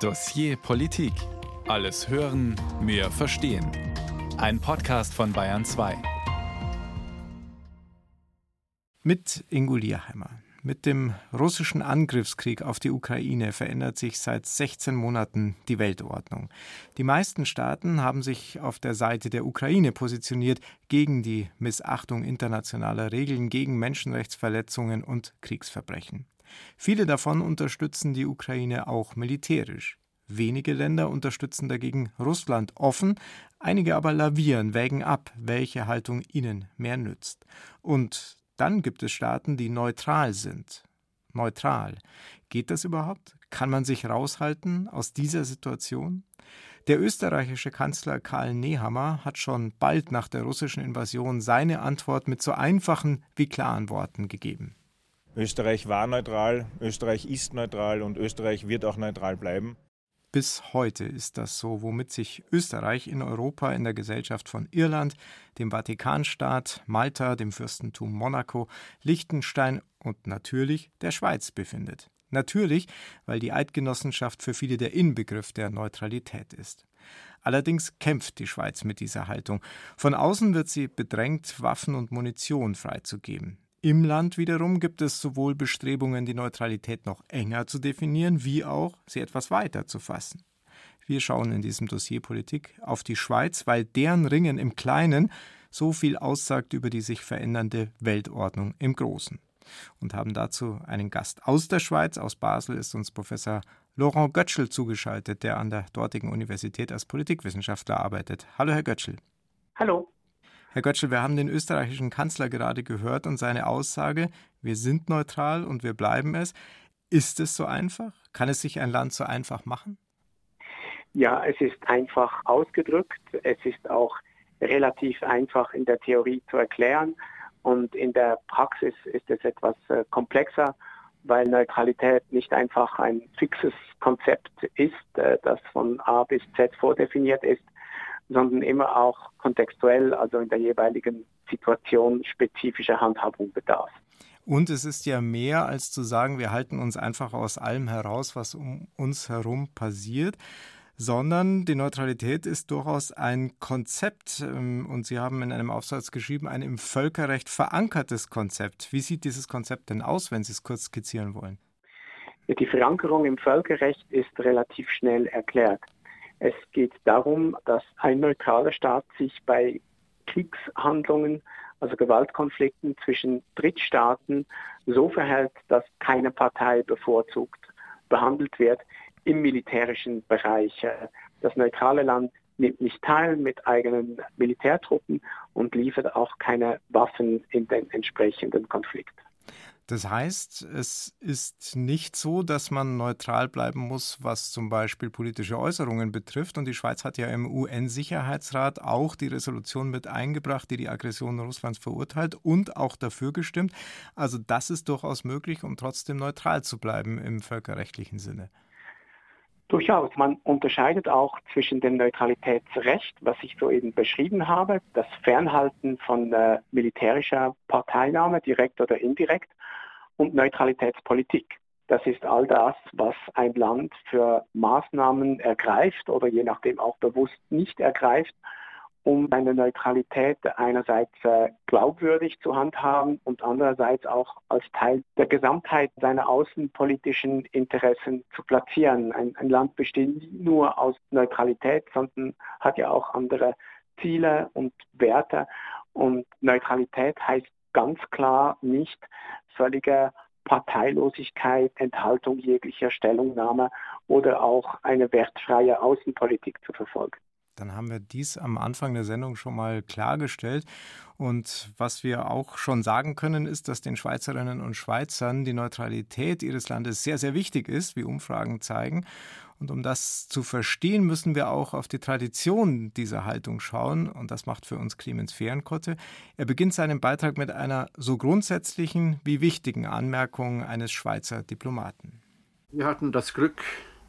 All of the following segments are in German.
Dossier Politik. Alles hören, mehr verstehen. Ein Podcast von Bayern 2. Mit Ingo Lierheimer. Mit dem russischen Angriffskrieg auf die Ukraine verändert sich seit 16 Monaten die Weltordnung. Die meisten Staaten haben sich auf der Seite der Ukraine positioniert gegen die Missachtung internationaler Regeln, gegen Menschenrechtsverletzungen und Kriegsverbrechen. Viele davon unterstützen die Ukraine auch militärisch. Wenige Länder unterstützen dagegen Russland offen, einige aber lavieren, wägen ab, welche Haltung ihnen mehr nützt. Und dann gibt es Staaten, die neutral sind. Neutral. Geht das überhaupt? Kann man sich raushalten aus dieser Situation? Der österreichische Kanzler Karl Nehammer hat schon bald nach der russischen Invasion seine Antwort mit so einfachen wie klaren Worten gegeben. Österreich war neutral, Österreich ist neutral und Österreich wird auch neutral bleiben. Bis heute ist das so, womit sich Österreich in Europa in der Gesellschaft von Irland, dem Vatikanstaat, Malta, dem Fürstentum Monaco, Liechtenstein und natürlich der Schweiz befindet. Natürlich, weil die Eidgenossenschaft für viele der Inbegriff der Neutralität ist. Allerdings kämpft die Schweiz mit dieser Haltung. Von außen wird sie bedrängt, Waffen und Munition freizugeben. Im Land wiederum gibt es sowohl Bestrebungen, die Neutralität noch enger zu definieren, wie auch, sie etwas weiter zu fassen. Wir schauen in diesem Dossier Politik auf die Schweiz, weil deren Ringen im Kleinen so viel aussagt über die sich verändernde Weltordnung im Großen. Und haben dazu einen Gast aus der Schweiz. Aus Basel ist uns Professor Laurent Götschel zugeschaltet, der an der dortigen Universität als Politikwissenschaftler arbeitet. Hallo, Herr Götschel. Hallo. Herr Götschel, wir haben den österreichischen Kanzler gerade gehört und seine Aussage, wir sind neutral und wir bleiben es. Ist es so einfach? Kann es sich ein Land so einfach machen? Ja, es ist einfach ausgedrückt. Es ist auch relativ einfach in der Theorie zu erklären. Und in der Praxis ist es etwas äh, komplexer, weil Neutralität nicht einfach ein fixes Konzept ist, äh, das von A bis Z vordefiniert ist, sondern immer auch kontextuell, also in der jeweiligen Situation spezifischer Handhabung bedarf. Und es ist ja mehr als zu sagen, wir halten uns einfach aus allem heraus, was um uns herum passiert, sondern die Neutralität ist durchaus ein Konzept. Ähm, und Sie haben in einem Aufsatz geschrieben, ein im Völkerrecht verankertes Konzept. Wie sieht dieses Konzept denn aus, wenn Sie es kurz skizzieren wollen? Die Verankerung im Völkerrecht ist relativ schnell erklärt. Es geht darum, dass ein neutraler Staat sich bei Kriegshandlungen, also Gewaltkonflikten zwischen Drittstaaten so verhält, dass keine Partei bevorzugt behandelt wird im militärischen Bereich. Das neutrale Land nimmt nicht teil mit eigenen Militärtruppen und liefert auch keine Waffen in den entsprechenden Konflikt. Das heißt, es ist nicht so, dass man neutral bleiben muss, was zum Beispiel politische Äußerungen betrifft. Und die Schweiz hat ja im UN-Sicherheitsrat auch die Resolution mit eingebracht, die die Aggression Russlands verurteilt und auch dafür gestimmt. Also das ist durchaus möglich, um trotzdem neutral zu bleiben im völkerrechtlichen Sinne. Durchaus. Man unterscheidet auch zwischen dem Neutralitätsrecht, was ich soeben beschrieben habe, das Fernhalten von äh, militärischer Parteinahme, direkt oder indirekt, und Neutralitätspolitik. Das ist all das, was ein Land für Maßnahmen ergreift oder je nachdem auch bewusst nicht ergreift, um seine Neutralität einerseits äh, glaubwürdig zu handhaben und andererseits auch als Teil der Gesamtheit seiner außenpolitischen Interessen zu platzieren. Ein, ein Land besteht nicht nur aus Neutralität, sondern hat ja auch andere Ziele und Werte. Und Neutralität heißt ganz klar nicht völlige Parteilosigkeit, Enthaltung jeglicher Stellungnahme oder auch eine wertfreie Außenpolitik zu verfolgen. Dann haben wir dies am Anfang der Sendung schon mal klargestellt. Und was wir auch schon sagen können, ist, dass den Schweizerinnen und Schweizern die Neutralität ihres Landes sehr, sehr wichtig ist, wie Umfragen zeigen. Und um das zu verstehen, müssen wir auch auf die Tradition dieser Haltung schauen. Und das macht für uns Clemens Fehrenkotte. Er beginnt seinen Beitrag mit einer so grundsätzlichen wie wichtigen Anmerkung eines Schweizer Diplomaten. Wir hatten das Glück,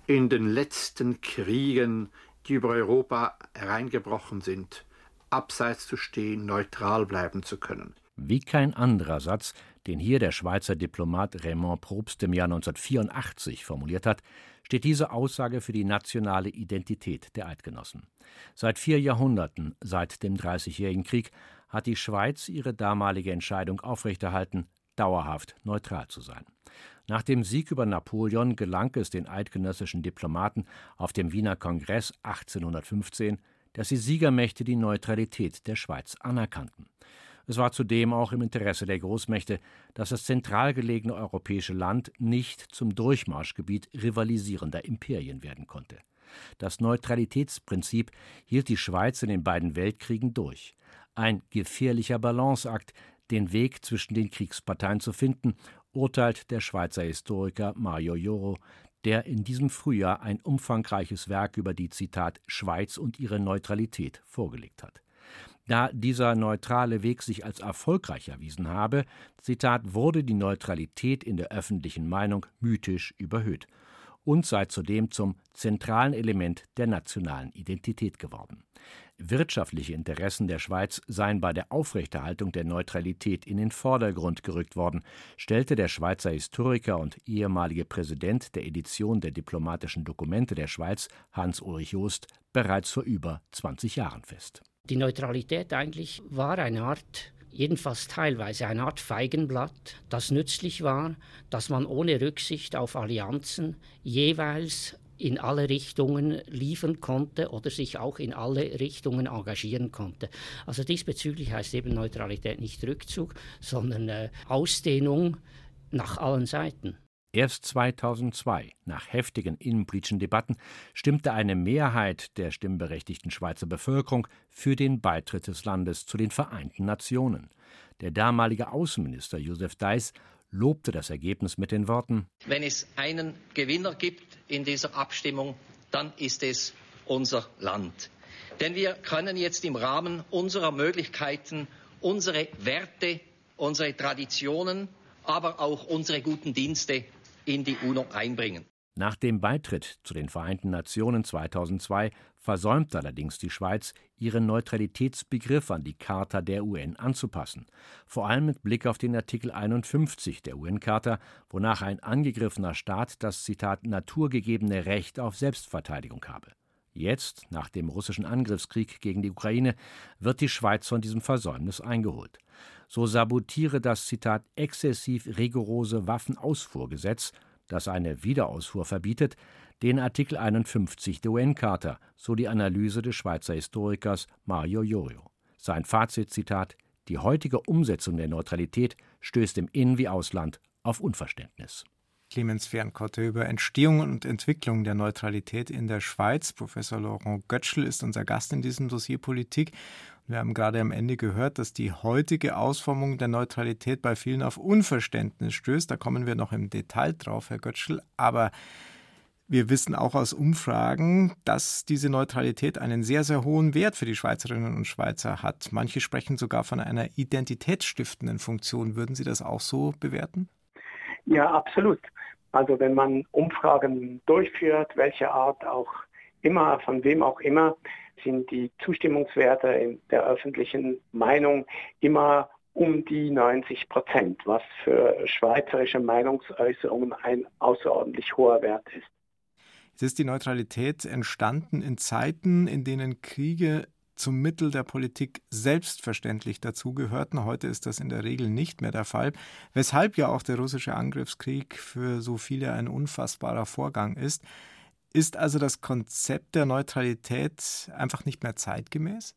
in den letzten Kriegen die über Europa hereingebrochen sind, abseits zu stehen, neutral bleiben zu können. Wie kein anderer Satz, den hier der Schweizer Diplomat Raymond Probst im Jahr 1984 formuliert hat, steht diese Aussage für die nationale Identität der Eidgenossen. Seit vier Jahrhunderten, seit dem Dreißigjährigen Krieg, hat die Schweiz ihre damalige Entscheidung aufrechterhalten, dauerhaft neutral zu sein. Nach dem Sieg über Napoleon gelang es den eidgenössischen Diplomaten auf dem Wiener Kongress 1815, dass die Siegermächte die Neutralität der Schweiz anerkannten. Es war zudem auch im Interesse der Großmächte, dass das zentral gelegene europäische Land nicht zum Durchmarschgebiet rivalisierender Imperien werden konnte. Das Neutralitätsprinzip hielt die Schweiz in den beiden Weltkriegen durch. Ein gefährlicher Balanceakt, den Weg zwischen den Kriegsparteien zu finden, urteilt der Schweizer Historiker Mario Joro, der in diesem Frühjahr ein umfangreiches Werk über die Zitat Schweiz und ihre Neutralität vorgelegt hat da dieser neutrale Weg sich als erfolgreich erwiesen habe, Zitat, wurde die Neutralität in der öffentlichen Meinung mythisch überhöht und sei zudem zum zentralen Element der nationalen Identität geworden. Wirtschaftliche Interessen der Schweiz seien bei der Aufrechterhaltung der Neutralität in den Vordergrund gerückt worden, stellte der Schweizer Historiker und ehemalige Präsident der Edition der diplomatischen Dokumente der Schweiz, Hans-Ulrich Joost, bereits vor über 20 Jahren fest. Die Neutralität eigentlich war eine Art, jedenfalls teilweise eine Art Feigenblatt, das nützlich war, dass man ohne Rücksicht auf Allianzen jeweils in alle Richtungen liefern konnte oder sich auch in alle Richtungen engagieren konnte. Also diesbezüglich heißt eben Neutralität nicht Rückzug, sondern äh, Ausdehnung nach allen Seiten. Erst 2002, nach heftigen innenpolitischen Debatten, stimmte eine Mehrheit der stimmberechtigten Schweizer Bevölkerung für den Beitritt des Landes zu den Vereinten Nationen. Der damalige Außenminister Josef Deiss lobte das Ergebnis mit den Worten Wenn es einen Gewinner gibt in dieser Abstimmung, dann ist es unser Land. Denn wir können jetzt im Rahmen unserer Möglichkeiten unsere Werte, unsere Traditionen, aber auch unsere guten Dienste in die UNO einbringen. Nach dem Beitritt zu den Vereinten Nationen 2002 versäumte allerdings die Schweiz, ihren Neutralitätsbegriff an die Charta der UN anzupassen, vor allem mit Blick auf den Artikel 51 der UN-Charta, wonach ein angegriffener Staat das Zitat naturgegebene Recht auf Selbstverteidigung habe. Jetzt, nach dem russischen Angriffskrieg gegen die Ukraine, wird die Schweiz von diesem Versäumnis eingeholt so sabotiere das Zitat exzessiv rigorose Waffenausfuhrgesetz, das eine Wiederausfuhr verbietet, den Artikel 51 der UN-Charta, so die Analyse des Schweizer Historikers Mario Jorio. Sein Fazit, Zitat, die heutige Umsetzung der Neutralität stößt im In- wie Ausland auf Unverständnis. Clemens Fernkotte über Entstehung und Entwicklung der Neutralität in der Schweiz. Professor Laurent Götschel ist unser Gast in diesem Dossier Politik. Wir haben gerade am Ende gehört, dass die heutige Ausformung der Neutralität bei vielen auf Unverständnis stößt. Da kommen wir noch im Detail drauf, Herr Götschel. Aber wir wissen auch aus Umfragen, dass diese Neutralität einen sehr, sehr hohen Wert für die Schweizerinnen und Schweizer hat. Manche sprechen sogar von einer identitätsstiftenden Funktion. Würden Sie das auch so bewerten? Ja, absolut. Also wenn man Umfragen durchführt, welche Art auch immer, von wem auch immer, sind die Zustimmungswerte in der öffentlichen Meinung immer um die 90 Prozent, was für schweizerische Meinungsäußerungen ein außerordentlich hoher Wert ist. Jetzt ist die Neutralität entstanden in Zeiten, in denen Kriege zum Mittel der Politik selbstverständlich dazugehörten. Heute ist das in der Regel nicht mehr der Fall, weshalb ja auch der russische Angriffskrieg für so viele ein unfassbarer Vorgang ist. Ist also das Konzept der Neutralität einfach nicht mehr zeitgemäß?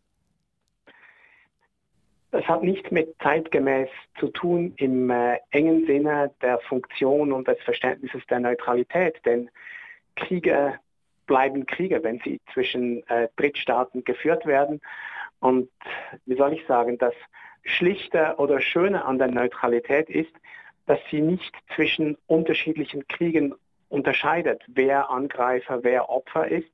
Das hat nichts mit zeitgemäß zu tun im äh, engen Sinne der Funktion und des Verständnisses der Neutralität, denn Kriege bleiben Kriege, wenn sie zwischen äh, Drittstaaten geführt werden. Und wie soll ich sagen, das Schlichte oder Schöne an der Neutralität ist, dass sie nicht zwischen unterschiedlichen Kriegen unterscheidet, wer Angreifer, wer Opfer ist,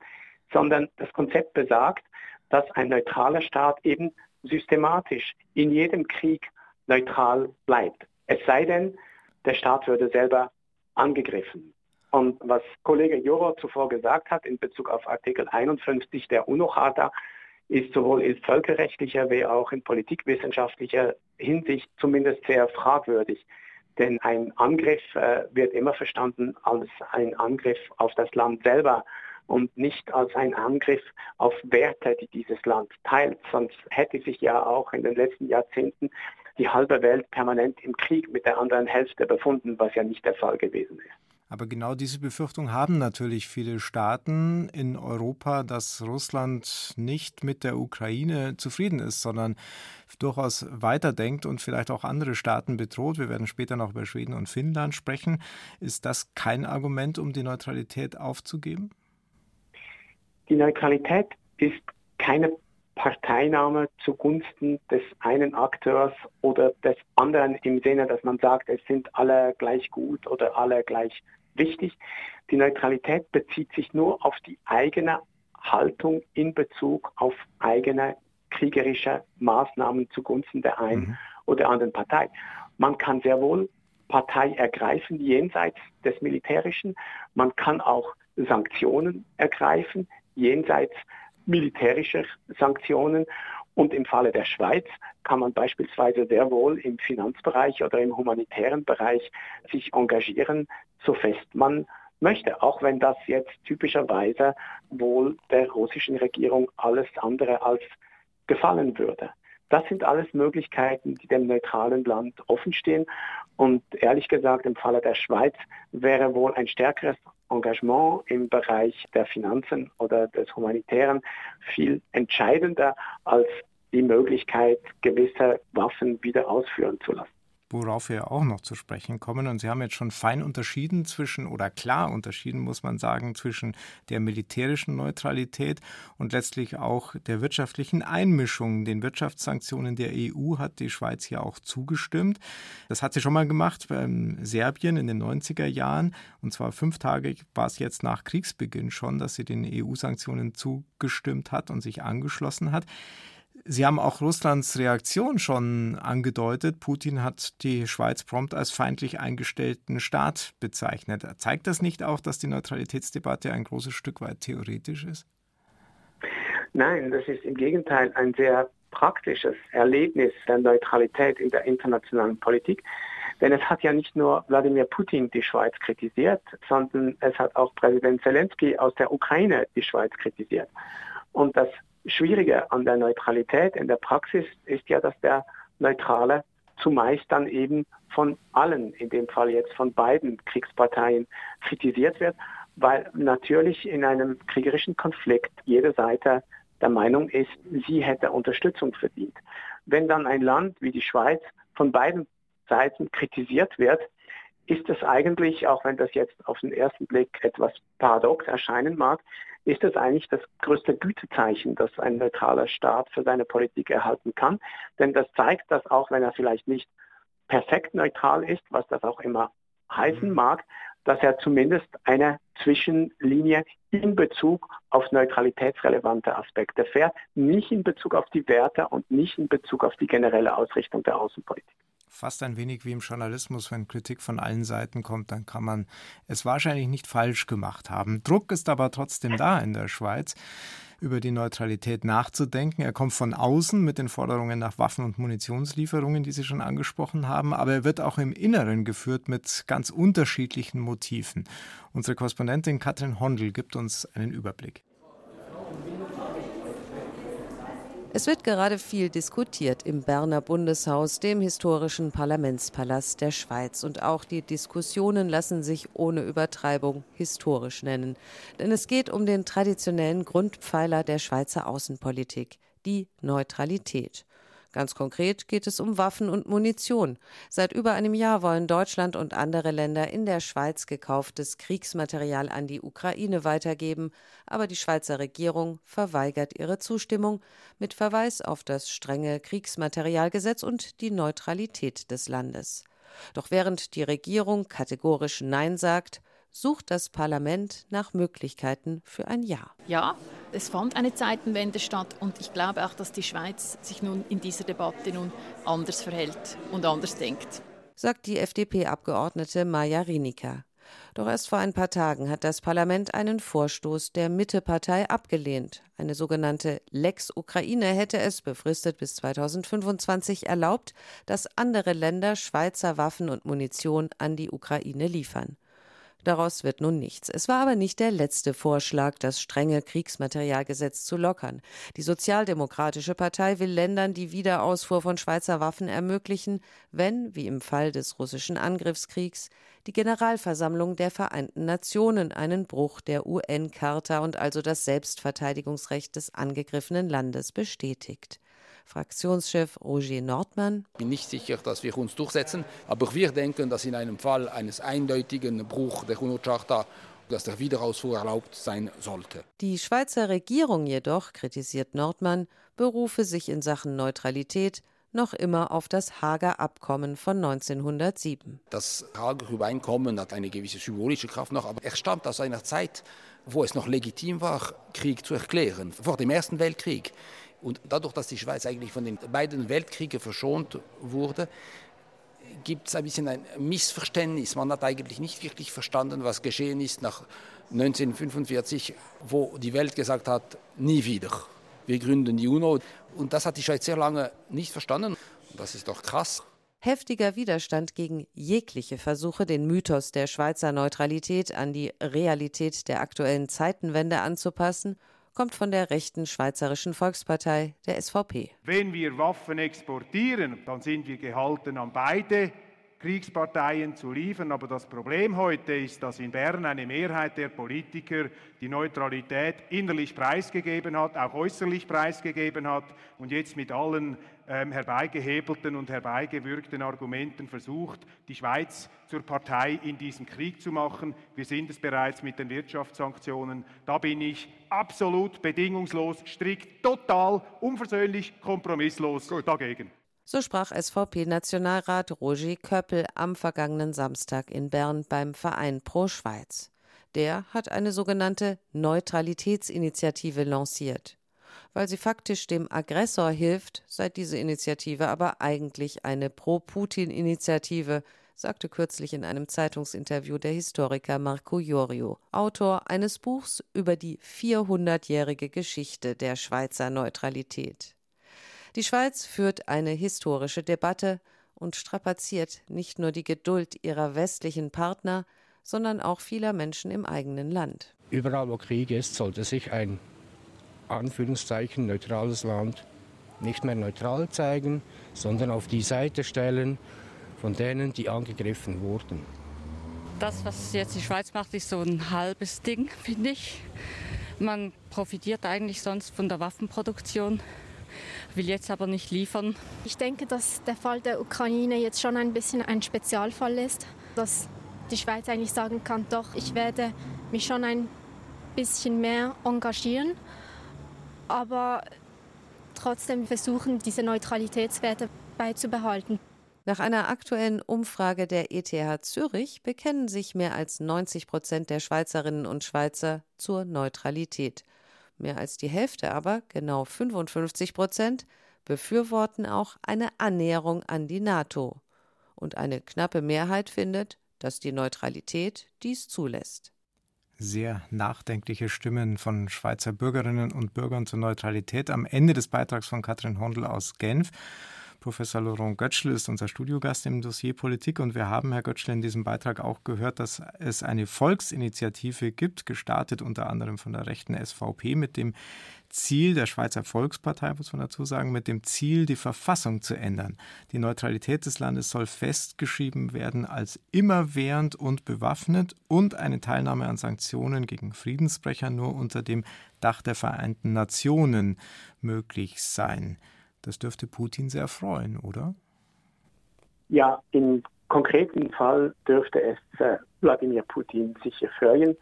sondern das Konzept besagt, dass ein neutraler Staat eben systematisch in jedem Krieg neutral bleibt. Es sei denn, der Staat würde selber angegriffen. Und was Kollege Juro zuvor gesagt hat in Bezug auf Artikel 51 der UNO-Charta, ist sowohl in völkerrechtlicher wie auch in politikwissenschaftlicher Hinsicht zumindest sehr fragwürdig. Denn ein Angriff äh, wird immer verstanden als ein Angriff auf das Land selber und nicht als ein Angriff auf Werte, die dieses Land teilt. Sonst hätte sich ja auch in den letzten Jahrzehnten die halbe Welt permanent im Krieg mit der anderen Hälfte befunden, was ja nicht der Fall gewesen ist. Aber genau diese Befürchtung haben natürlich viele Staaten in Europa, dass Russland nicht mit der Ukraine zufrieden ist, sondern durchaus weiterdenkt und vielleicht auch andere Staaten bedroht. Wir werden später noch über Schweden und Finnland sprechen. Ist das kein Argument, um die Neutralität aufzugeben? Die Neutralität ist keine Parteinahme zugunsten des einen Akteurs oder des anderen im Sinne, dass man sagt, es sind alle gleich gut oder alle gleich wichtig. Die Neutralität bezieht sich nur auf die eigene Haltung in Bezug auf eigene kriegerische Maßnahmen zugunsten der einen mhm. oder anderen Partei. Man kann sehr wohl Partei ergreifen jenseits des Militärischen. Man kann auch Sanktionen ergreifen jenseits militärischer Sanktionen. Und im Falle der Schweiz kann man beispielsweise sehr wohl im Finanzbereich oder im humanitären Bereich sich engagieren, so fest man möchte, auch wenn das jetzt typischerweise wohl der russischen Regierung alles andere als gefallen würde. Das sind alles Möglichkeiten, die dem neutralen Land offenstehen. Und ehrlich gesagt, im Falle der Schweiz wäre wohl ein stärkeres Engagement im Bereich der Finanzen oder des Humanitären viel entscheidender als die Möglichkeit, gewisse Waffen wieder ausführen zu lassen worauf wir auch noch zu sprechen kommen. Und Sie haben jetzt schon fein unterschieden zwischen, oder klar unterschieden, muss man sagen, zwischen der militärischen Neutralität und letztlich auch der wirtschaftlichen Einmischung. Den Wirtschaftssanktionen der EU hat die Schweiz ja auch zugestimmt. Das hat sie schon mal gemacht beim Serbien in den 90er Jahren. Und zwar fünf Tage war es jetzt nach Kriegsbeginn schon, dass sie den EU-Sanktionen zugestimmt hat und sich angeschlossen hat. Sie haben auch Russlands Reaktion schon angedeutet. Putin hat die Schweiz prompt als feindlich eingestellten Staat bezeichnet. Zeigt das nicht auch, dass die Neutralitätsdebatte ein großes Stück weit theoretisch ist? Nein, das ist im Gegenteil ein sehr praktisches Erlebnis der Neutralität in der internationalen Politik. Denn es hat ja nicht nur Wladimir Putin die Schweiz kritisiert, sondern es hat auch Präsident Zelensky aus der Ukraine die Schweiz kritisiert. Und das Schwierige an der Neutralität in der Praxis ist ja, dass der Neutrale zumeist dann eben von allen, in dem Fall jetzt von beiden Kriegsparteien, kritisiert wird, weil natürlich in einem kriegerischen Konflikt jede Seite der Meinung ist, sie hätte Unterstützung verdient. Wenn dann ein Land wie die Schweiz von beiden Seiten kritisiert wird, ist es eigentlich, auch wenn das jetzt auf den ersten Blick etwas paradox erscheinen mag, ist es eigentlich das größte Gütezeichen, das ein neutraler Staat für seine Politik erhalten kann. Denn das zeigt, dass auch wenn er vielleicht nicht perfekt neutral ist, was das auch immer heißen mhm. mag, dass er zumindest eine Zwischenlinie in Bezug auf neutralitätsrelevante Aspekte fährt, nicht in Bezug auf die Werte und nicht in Bezug auf die generelle Ausrichtung der Außenpolitik fast ein wenig wie im Journalismus, wenn Kritik von allen Seiten kommt, dann kann man es wahrscheinlich nicht falsch gemacht haben. Druck ist aber trotzdem da in der Schweiz über die Neutralität nachzudenken. Er kommt von außen mit den Forderungen nach Waffen- und Munitionslieferungen, die Sie schon angesprochen haben, aber er wird auch im Inneren geführt mit ganz unterschiedlichen Motiven. Unsere Korrespondentin Katrin Hondel gibt uns einen Überblick. Es wird gerade viel diskutiert im Berner Bundeshaus, dem historischen Parlamentspalast der Schweiz. Und auch die Diskussionen lassen sich ohne Übertreibung historisch nennen. Denn es geht um den traditionellen Grundpfeiler der Schweizer Außenpolitik, die Neutralität. Ganz konkret geht es um Waffen und Munition. Seit über einem Jahr wollen Deutschland und andere Länder in der Schweiz gekauftes Kriegsmaterial an die Ukraine weitergeben, aber die Schweizer Regierung verweigert ihre Zustimmung mit Verweis auf das strenge Kriegsmaterialgesetz und die Neutralität des Landes. Doch während die Regierung kategorisch Nein sagt, sucht das Parlament nach Möglichkeiten für ein Ja. Ja, es fand eine Zeitenwende statt und ich glaube auch, dass die Schweiz sich nun in dieser Debatte nun anders verhält und anders denkt. Sagt die FDP-Abgeordnete Maja Rienica. Doch erst vor ein paar Tagen hat das Parlament einen Vorstoß der Mittepartei abgelehnt. Eine sogenannte Lex Ukraine hätte es, befristet bis 2025, erlaubt, dass andere Länder Schweizer Waffen und Munition an die Ukraine liefern. Daraus wird nun nichts. Es war aber nicht der letzte Vorschlag, das strenge Kriegsmaterialgesetz zu lockern. Die Sozialdemokratische Partei will Ländern die Wiederausfuhr von Schweizer Waffen ermöglichen, wenn, wie im Fall des russischen Angriffskriegs, die Generalversammlung der Vereinten Nationen einen Bruch der UN-Charta und also das Selbstverteidigungsrecht des angegriffenen Landes bestätigt. Fraktionschef Roger Nordmann. Ich bin nicht sicher, dass wir uns durchsetzen, aber wir denken, dass in einem Fall eines eindeutigen Bruchs der UNO-Charta dass der Wiederausfuhr erlaubt sein sollte. Die Schweizer Regierung jedoch, kritisiert Nordmann, berufe sich in Sachen Neutralität noch immer auf das Hager Abkommen von 1907. Das Hager Übereinkommen hat eine gewisse symbolische Kraft noch, aber er stammt aus einer Zeit, wo es noch legitim war, Krieg zu erklären, vor dem Ersten Weltkrieg. Und dadurch, dass die Schweiz eigentlich von den beiden Weltkriegen verschont wurde, gibt es ein bisschen ein Missverständnis. Man hat eigentlich nicht wirklich verstanden, was geschehen ist nach 1945, wo die Welt gesagt hat, nie wieder. Wir gründen die UNO. Und das hat die Schweiz sehr lange nicht verstanden. Das ist doch krass. Heftiger Widerstand gegen jegliche Versuche, den Mythos der Schweizer Neutralität an die Realität der aktuellen Zeitenwende anzupassen kommt von der rechten Schweizerischen Volkspartei, der SVP. Wenn wir Waffen exportieren, dann sind wir gehalten, an beide Kriegsparteien zu liefern. Aber das Problem heute ist, dass in Bern eine Mehrheit der Politiker die Neutralität innerlich preisgegeben hat, auch äußerlich preisgegeben hat und jetzt mit allen ähm, herbeigehebelten und herbeigewürgten Argumenten versucht, die Schweiz zur Partei in diesem Krieg zu machen. Wir sind es bereits mit den Wirtschaftssanktionen. Da bin ich absolut bedingungslos, strikt, total, unversöhnlich, kompromisslos Gut. dagegen. So sprach SVP-Nationalrat Roger Köppel am vergangenen Samstag in Bern beim Verein Pro Schweiz. Der hat eine sogenannte Neutralitätsinitiative lanciert. Weil sie faktisch dem Aggressor hilft, sei diese Initiative aber eigentlich eine Pro-Putin-Initiative, sagte kürzlich in einem Zeitungsinterview der Historiker Marco Iorio, Autor eines Buchs über die 400-jährige Geschichte der Schweizer Neutralität. Die Schweiz führt eine historische Debatte und strapaziert nicht nur die Geduld ihrer westlichen Partner, sondern auch vieler Menschen im eigenen Land. Überall, wo Krieg ist, sollte sich ein Anführungszeichen neutrales Land nicht mehr neutral zeigen, sondern auf die Seite stellen von denen, die angegriffen wurden. Das, was jetzt die Schweiz macht, ist so ein halbes Ding, finde ich. Man profitiert eigentlich sonst von der Waffenproduktion will jetzt aber nicht liefern. Ich denke, dass der Fall der Ukraine jetzt schon ein bisschen ein Spezialfall ist, dass die Schweiz eigentlich sagen kann, doch, ich werde mich schon ein bisschen mehr engagieren, aber trotzdem versuchen, diese Neutralitätswerte beizubehalten. Nach einer aktuellen Umfrage der ETH Zürich bekennen sich mehr als 90 Prozent der Schweizerinnen und Schweizer zur Neutralität. Mehr als die Hälfte aber, genau 55 Prozent, befürworten auch eine Annäherung an die NATO. Und eine knappe Mehrheit findet, dass die Neutralität dies zulässt. Sehr nachdenkliche Stimmen von Schweizer Bürgerinnen und Bürgern zur Neutralität am Ende des Beitrags von Katrin Hondel aus Genf. Professor Laurent Götschl ist unser Studiogast im Dossier Politik und wir haben, Herr Götschl, in diesem Beitrag auch gehört, dass es eine Volksinitiative gibt, gestartet unter anderem von der rechten SVP mit dem Ziel der Schweizer Volkspartei, muss man dazu sagen, mit dem Ziel, die Verfassung zu ändern. Die Neutralität des Landes soll festgeschrieben werden als immerwährend und bewaffnet und eine Teilnahme an Sanktionen gegen Friedensbrecher nur unter dem Dach der Vereinten Nationen möglich sein. Das dürfte Putin sehr freuen, oder? Ja, im konkreten Fall dürfte es äh, Wladimir Putin sicher freuen.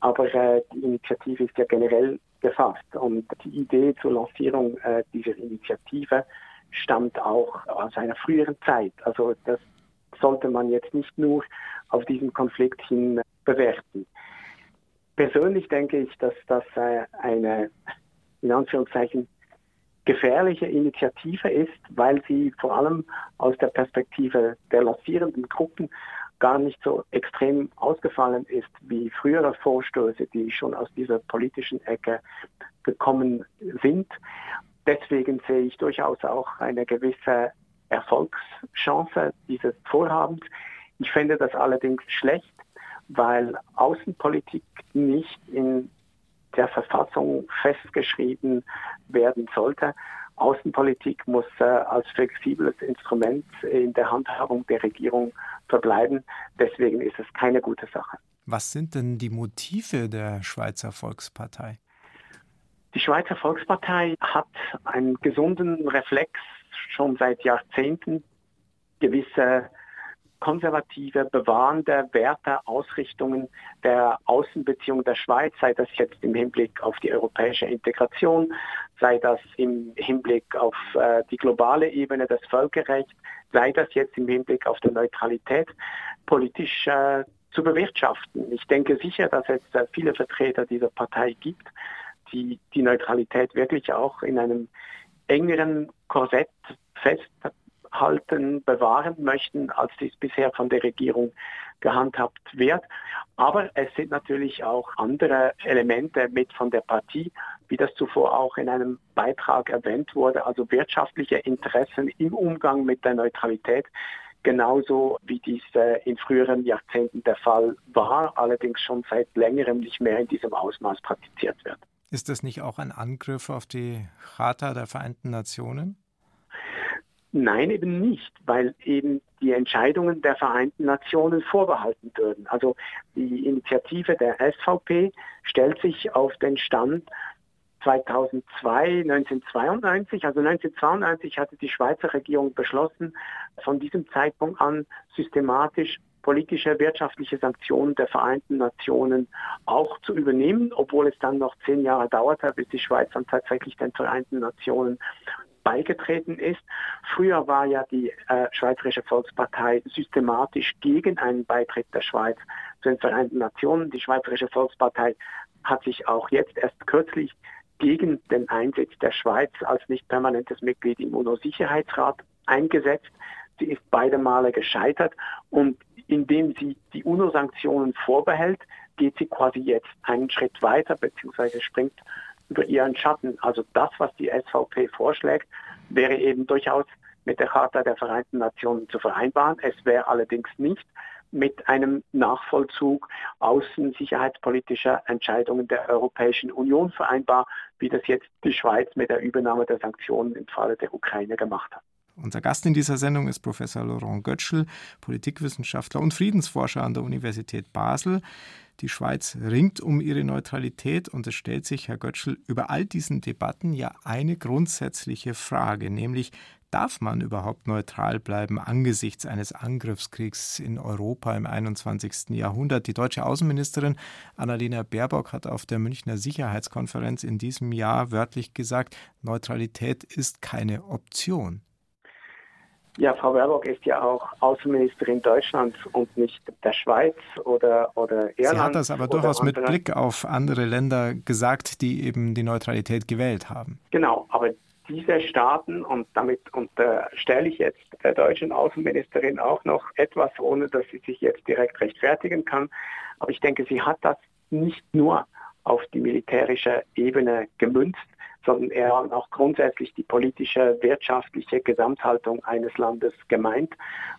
Aber äh, die Initiative ist ja generell gefasst. Und die Idee zur Lancierung äh, dieser Initiative stammt auch aus einer früheren Zeit. Also das sollte man jetzt nicht nur auf diesen Konflikt hin bewerten. Persönlich denke ich, dass das äh, eine in Anführungszeichen gefährliche Initiative ist, weil sie vor allem aus der Perspektive der lancierenden Gruppen gar nicht so extrem ausgefallen ist wie frühere Vorstöße, die schon aus dieser politischen Ecke gekommen sind. Deswegen sehe ich durchaus auch eine gewisse Erfolgschance dieses Vorhabens. Ich finde das allerdings schlecht, weil Außenpolitik nicht in der Verfassung festgeschrieben werden sollte. Außenpolitik muss äh, als flexibles Instrument in der Handhabung der Regierung verbleiben. Deswegen ist es keine gute Sache. Was sind denn die Motive der Schweizer Volkspartei? Die Schweizer Volkspartei hat einen gesunden Reflex schon seit Jahrzehnten, gewisse konservative, bewahrende Werte, Ausrichtungen der Außenbeziehung der Schweiz, sei das jetzt im Hinblick auf die europäische Integration, sei das im Hinblick auf äh, die globale Ebene, das Völkerrecht, sei das jetzt im Hinblick auf die Neutralität, politisch äh, zu bewirtschaften. Ich denke sicher, dass es äh, viele Vertreter dieser Partei gibt, die die Neutralität wirklich auch in einem engeren Korsett festhalten, bewahren möchten, als dies bisher von der Regierung gehandhabt wird. Aber es sind natürlich auch andere Elemente mit von der Partie, wie das zuvor auch in einem Beitrag erwähnt wurde, also wirtschaftliche Interessen im Umgang mit der Neutralität, genauso wie dies in früheren Jahrzehnten der Fall war, allerdings schon seit längerem nicht mehr in diesem Ausmaß praktiziert wird. Ist das nicht auch ein Angriff auf die Charta der Vereinten Nationen? Nein, eben nicht, weil eben die Entscheidungen der Vereinten Nationen vorbehalten würden. Also die Initiative der SVP stellt sich auf den Stand 2002, 1992, also 1992 hatte die Schweizer Regierung beschlossen, von diesem Zeitpunkt an systematisch politische, wirtschaftliche Sanktionen der Vereinten Nationen auch zu übernehmen, obwohl es dann noch zehn Jahre dauerte, bis die Schweiz dann tatsächlich den Vereinten Nationen beigetreten ist. Früher war ja die äh, Schweizerische Volkspartei systematisch gegen einen Beitritt der Schweiz zu den Vereinten Nationen. Die Schweizerische Volkspartei hat sich auch jetzt erst kürzlich gegen den Einsitz der Schweiz als nicht permanentes Mitglied im UNO-Sicherheitsrat eingesetzt. Sie ist beide Male gescheitert und indem sie die UNO-Sanktionen vorbehält, geht sie quasi jetzt einen Schritt weiter bzw. springt über ihren Schatten. Also das, was die SVP vorschlägt, wäre eben durchaus mit der Charta der Vereinten Nationen zu vereinbaren. Es wäre allerdings nicht mit einem Nachvollzug außen sicherheitspolitischer Entscheidungen der Europäischen Union vereinbar, wie das jetzt die Schweiz mit der Übernahme der Sanktionen im Falle der Ukraine gemacht hat. Unser Gast in dieser Sendung ist Professor Laurent Götschel, Politikwissenschaftler und Friedensforscher an der Universität Basel. Die Schweiz ringt um ihre Neutralität und es stellt sich, Herr Götschel, über all diesen Debatten ja eine grundsätzliche Frage, nämlich darf man überhaupt neutral bleiben angesichts eines Angriffskriegs in Europa im 21. Jahrhundert? Die deutsche Außenministerin Annalena Baerbock hat auf der Münchner Sicherheitskonferenz in diesem Jahr wörtlich gesagt, Neutralität ist keine Option. Ja, Frau Baerbock ist ja auch Außenministerin Deutschlands und nicht der Schweiz oder, oder Irland. Sie hat das aber durchaus mit Blick auf andere Länder gesagt, die eben die Neutralität gewählt haben. Genau, aber diese Staaten, und damit unterstelle ich jetzt der deutschen Außenministerin auch noch etwas, ohne dass sie sich jetzt direkt rechtfertigen kann, aber ich denke, sie hat das nicht nur auf die militärische Ebene gemünzt, sondern er hat auch grundsätzlich die politische, wirtschaftliche Gesamthaltung eines Landes gemeint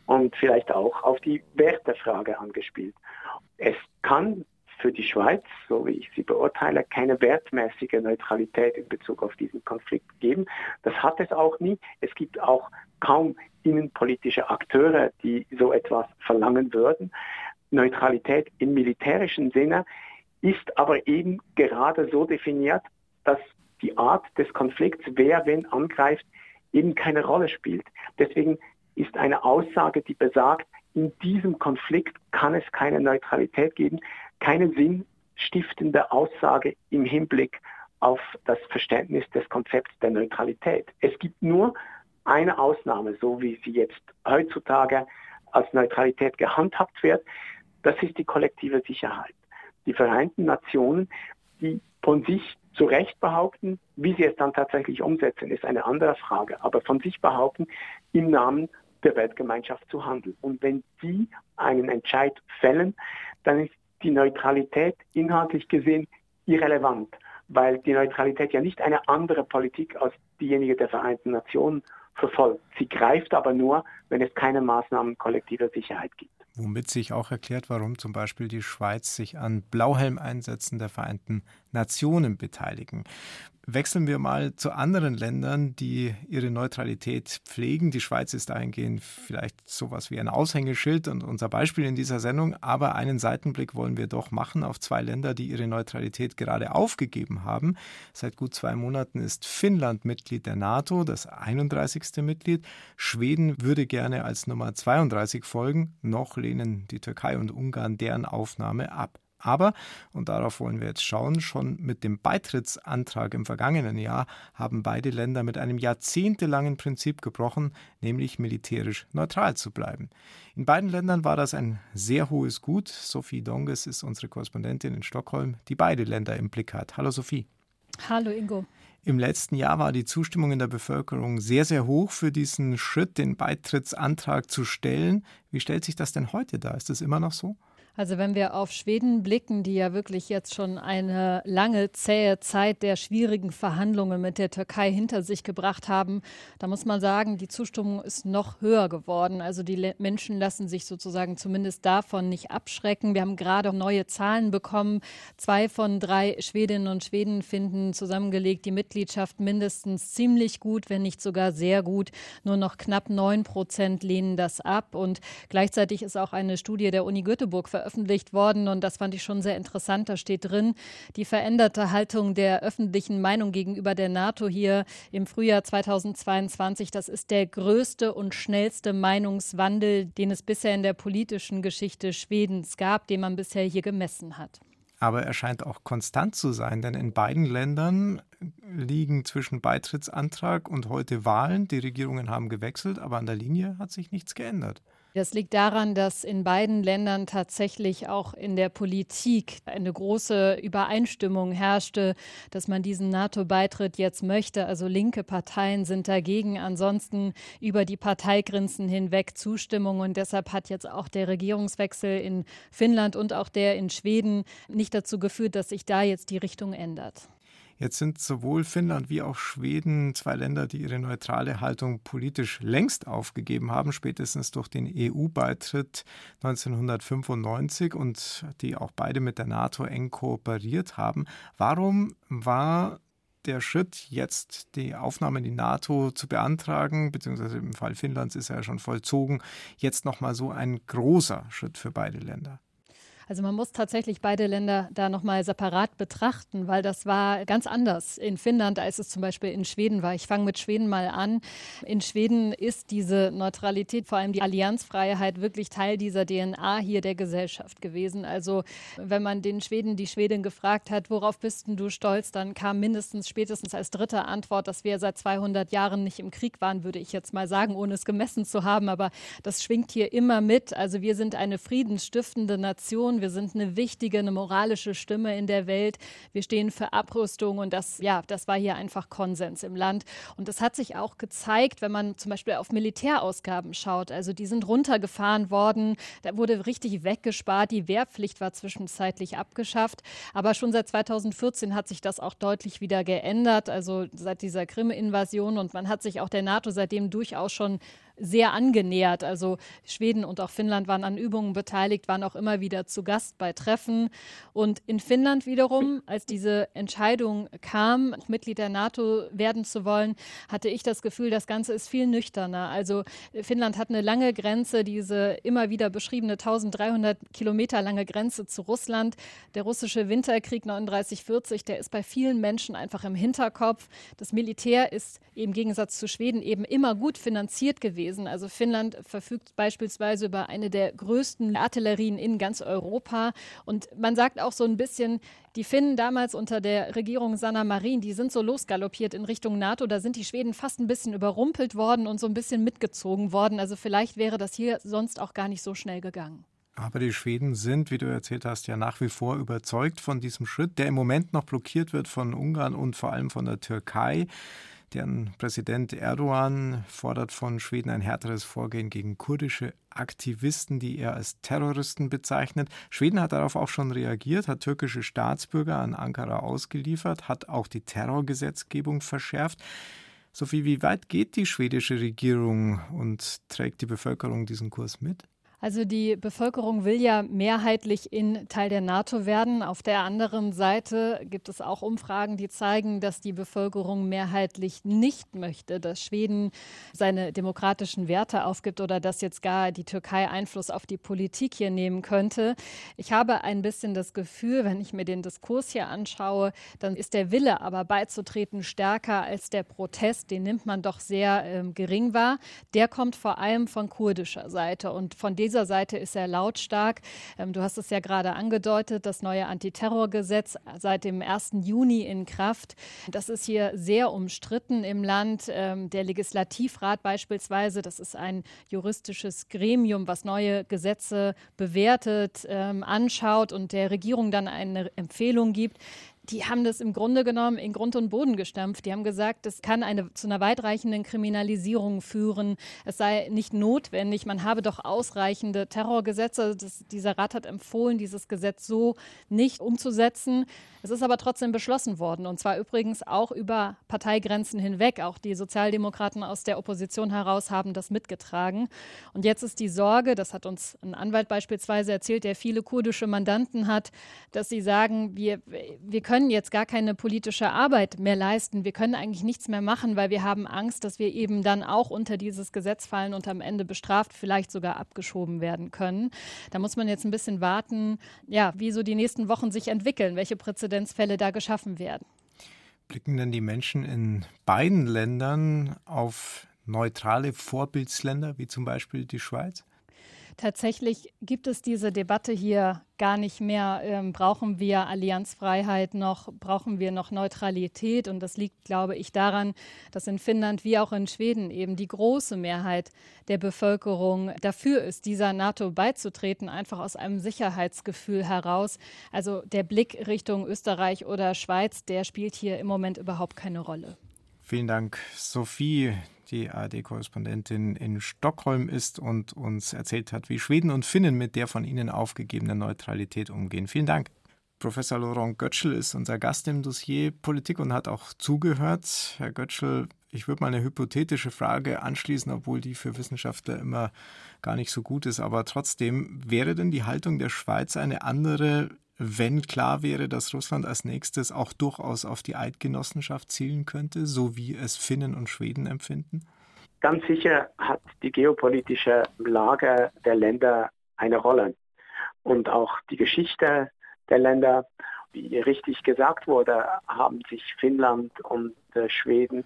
und vielleicht auch auf die Wertefrage angespielt. Es kann für die Schweiz, so wie ich sie beurteile, keine wertmäßige Neutralität in Bezug auf diesen Konflikt geben. Das hat es auch nie. Es gibt auch kaum innenpolitische Akteure, die so etwas verlangen würden. Neutralität im militärischen Sinne ist aber eben gerade so definiert, dass die Art des Konflikts, wer wen angreift, eben keine Rolle spielt. Deswegen ist eine Aussage, die besagt, in diesem Konflikt kann es keine Neutralität geben, keine sinnstiftende Aussage im Hinblick auf das Verständnis des Konzepts der Neutralität. Es gibt nur eine Ausnahme, so wie sie jetzt heutzutage als Neutralität gehandhabt wird. Das ist die kollektive Sicherheit. Die Vereinten Nationen, die von sich zu Recht behaupten, wie sie es dann tatsächlich umsetzen, ist eine andere Frage. Aber von sich behaupten, im Namen der Weltgemeinschaft zu handeln. Und wenn die einen Entscheid fällen, dann ist die Neutralität inhaltlich gesehen irrelevant, weil die Neutralität ja nicht eine andere Politik als diejenige der Vereinten Nationen verfolgt. Sie greift aber nur, wenn es keine Maßnahmen kollektiver Sicherheit gibt. Womit sich auch erklärt, warum zum Beispiel die Schweiz sich an Blauhelmeinsätzen der Vereinten Nationen beteiligen. Wechseln wir mal zu anderen Ländern, die ihre Neutralität pflegen. Die Schweiz ist dahingehend vielleicht sowas wie ein Aushängeschild und unser Beispiel in dieser Sendung. Aber einen Seitenblick wollen wir doch machen auf zwei Länder, die ihre Neutralität gerade aufgegeben haben. Seit gut zwei Monaten ist Finnland Mitglied der NATO, das 31. Mitglied. Schweden würde gerne als Nummer 32 folgen. Noch lehnen die Türkei und Ungarn deren Aufnahme ab. Aber, und darauf wollen wir jetzt schauen, schon mit dem Beitrittsantrag im vergangenen Jahr haben beide Länder mit einem jahrzehntelangen Prinzip gebrochen, nämlich militärisch neutral zu bleiben. In beiden Ländern war das ein sehr hohes Gut. Sophie Donges ist unsere Korrespondentin in Stockholm, die beide Länder im Blick hat. Hallo Sophie. Hallo Ingo. Im letzten Jahr war die Zustimmung in der Bevölkerung sehr, sehr hoch für diesen Schritt, den Beitrittsantrag zu stellen. Wie stellt sich das denn heute dar? Ist das immer noch so? Also wenn wir auf Schweden blicken, die ja wirklich jetzt schon eine lange, zähe Zeit der schwierigen Verhandlungen mit der Türkei hinter sich gebracht haben, da muss man sagen, die Zustimmung ist noch höher geworden. Also die Menschen lassen sich sozusagen zumindest davon nicht abschrecken. Wir haben gerade neue Zahlen bekommen. Zwei von drei Schwedinnen und Schweden finden zusammengelegt die Mitgliedschaft mindestens ziemlich gut, wenn nicht sogar sehr gut. Nur noch knapp neun Prozent lehnen das ab. Und gleichzeitig ist auch eine Studie der Uni Göteborg veröffentlicht veröffentlicht worden und das fand ich schon sehr interessant. Da steht drin, die veränderte Haltung der öffentlichen Meinung gegenüber der NATO hier im Frühjahr 2022, das ist der größte und schnellste Meinungswandel, den es bisher in der politischen Geschichte Schwedens gab, den man bisher hier gemessen hat. Aber er scheint auch konstant zu sein, denn in beiden Ländern liegen zwischen Beitrittsantrag und heute Wahlen. Die Regierungen haben gewechselt, aber an der Linie hat sich nichts geändert. Das liegt daran, dass in beiden Ländern tatsächlich auch in der Politik eine große Übereinstimmung herrschte, dass man diesen NATO-Beitritt jetzt möchte. Also linke Parteien sind dagegen, ansonsten über die Parteigrenzen hinweg Zustimmung. Und deshalb hat jetzt auch der Regierungswechsel in Finnland und auch der in Schweden nicht dazu geführt, dass sich da jetzt die Richtung ändert. Jetzt sind sowohl Finnland wie auch Schweden zwei Länder, die ihre neutrale Haltung politisch längst aufgegeben haben, spätestens durch den EU-Beitritt 1995 und die auch beide mit der NATO eng kooperiert haben. Warum war der Schritt, jetzt die Aufnahme in die NATO zu beantragen, beziehungsweise im Fall Finnlands ist er ja schon vollzogen, jetzt nochmal so ein großer Schritt für beide Länder? Also man muss tatsächlich beide Länder da nochmal separat betrachten, weil das war ganz anders in Finnland, als es zum Beispiel in Schweden war. Ich fange mit Schweden mal an. In Schweden ist diese Neutralität, vor allem die Allianzfreiheit, wirklich Teil dieser DNA hier der Gesellschaft gewesen. Also wenn man den Schweden, die Schwedin gefragt hat, worauf bist denn du stolz, dann kam mindestens spätestens als dritte Antwort, dass wir seit 200 Jahren nicht im Krieg waren, würde ich jetzt mal sagen, ohne es gemessen zu haben. Aber das schwingt hier immer mit. Also wir sind eine friedensstiftende Nation wir sind eine wichtige, eine moralische Stimme in der Welt. Wir stehen für Abrüstung und das, ja, das war hier einfach Konsens im Land. Und das hat sich auch gezeigt, wenn man zum Beispiel auf Militärausgaben schaut. Also die sind runtergefahren worden, da wurde richtig weggespart. Die Wehrpflicht war zwischenzeitlich abgeschafft. Aber schon seit 2014 hat sich das auch deutlich wieder geändert. Also seit dieser Krim-Invasion und man hat sich auch der NATO seitdem durchaus schon sehr angenähert. Also Schweden und auch Finnland waren an Übungen beteiligt, waren auch immer wieder zu Gast bei Treffen. Und in Finnland wiederum, als diese Entscheidung kam, Mitglied der NATO werden zu wollen, hatte ich das Gefühl, das Ganze ist viel nüchterner. Also Finnland hat eine lange Grenze, diese immer wieder beschriebene 1300 Kilometer lange Grenze zu Russland. Der russische Winterkrieg 39-40, der ist bei vielen Menschen einfach im Hinterkopf. Das Militär ist im Gegensatz zu Schweden eben immer gut finanziert gewesen gewesen. Also Finnland verfügt beispielsweise über eine der größten Artillerien in ganz Europa. Und man sagt auch so ein bisschen, die Finnen damals unter der Regierung Sanna Marin, die sind so losgaloppiert in Richtung NATO. Da sind die Schweden fast ein bisschen überrumpelt worden und so ein bisschen mitgezogen worden. Also vielleicht wäre das hier sonst auch gar nicht so schnell gegangen. Aber die Schweden sind, wie du erzählt hast, ja nach wie vor überzeugt von diesem Schritt, der im Moment noch blockiert wird von Ungarn und vor allem von der Türkei. Deren Präsident Erdogan fordert von Schweden ein härteres Vorgehen gegen kurdische Aktivisten, die er als Terroristen bezeichnet. Schweden hat darauf auch schon reagiert, hat türkische Staatsbürger an Ankara ausgeliefert, hat auch die Terrorgesetzgebung verschärft. Sophie, wie weit geht die schwedische Regierung und trägt die Bevölkerung diesen Kurs mit? Also die Bevölkerung will ja mehrheitlich in Teil der NATO werden. Auf der anderen Seite gibt es auch Umfragen, die zeigen, dass die Bevölkerung mehrheitlich nicht möchte, dass Schweden seine demokratischen Werte aufgibt oder dass jetzt gar die Türkei Einfluss auf die Politik hier nehmen könnte. Ich habe ein bisschen das Gefühl, wenn ich mir den Diskurs hier anschaue, dann ist der Wille aber beizutreten stärker als der Protest. Den nimmt man doch sehr äh, gering wahr. Der kommt vor allem von kurdischer Seite und von dieser dieser Seite ist er lautstark. Ähm, du hast es ja gerade angedeutet, das neue Antiterrorgesetz seit dem 1. Juni in Kraft. Das ist hier sehr umstritten im Land. Ähm, der Legislativrat beispielsweise, das ist ein juristisches Gremium, was neue Gesetze bewertet, ähm, anschaut und der Regierung dann eine Empfehlung gibt die haben das im Grunde genommen in Grund und Boden gestampft. Die haben gesagt, es kann eine, zu einer weitreichenden Kriminalisierung führen. Es sei nicht notwendig. Man habe doch ausreichende Terrorgesetze. Das, dieser Rat hat empfohlen, dieses Gesetz so nicht umzusetzen. Es ist aber trotzdem beschlossen worden und zwar übrigens auch über Parteigrenzen hinweg. Auch die Sozialdemokraten aus der Opposition heraus haben das mitgetragen. Und jetzt ist die Sorge, das hat uns ein Anwalt beispielsweise erzählt, der viele kurdische Mandanten hat, dass sie sagen, wir, wir können jetzt gar keine politische Arbeit mehr leisten. Wir können eigentlich nichts mehr machen, weil wir haben Angst, dass wir eben dann auch unter dieses Gesetz fallen und am Ende bestraft, vielleicht sogar abgeschoben werden können. Da muss man jetzt ein bisschen warten, ja, wie so die nächsten Wochen sich entwickeln, welche Präzedenzfälle da geschaffen werden. Blicken denn die Menschen in beiden Ländern auf neutrale Vorbildsländer wie zum Beispiel die Schweiz? Tatsächlich gibt es diese Debatte hier gar nicht mehr. Ähm, brauchen wir Allianzfreiheit noch? Brauchen wir noch Neutralität? Und das liegt, glaube ich, daran, dass in Finnland wie auch in Schweden eben die große Mehrheit der Bevölkerung dafür ist, dieser NATO beizutreten, einfach aus einem Sicherheitsgefühl heraus. Also der Blick Richtung Österreich oder Schweiz, der spielt hier im Moment überhaupt keine Rolle. Vielen Dank, Sophie die ARD-Korrespondentin in Stockholm ist und uns erzählt hat, wie Schweden und Finnen mit der von ihnen aufgegebenen Neutralität umgehen. Vielen Dank. Professor Laurent Götschel ist unser Gast im Dossier Politik und hat auch zugehört. Herr Götschel, ich würde mal eine hypothetische Frage anschließen, obwohl die für Wissenschaftler immer gar nicht so gut ist. Aber trotzdem, wäre denn die Haltung der Schweiz eine andere, wenn klar wäre, dass Russland als nächstes auch durchaus auf die Eidgenossenschaft zielen könnte, so wie es Finnen und Schweden empfinden? Ganz sicher hat die geopolitische Lage der Länder eine Rolle und auch die Geschichte der Länder. Wie richtig gesagt wurde, haben sich Finnland und äh, Schweden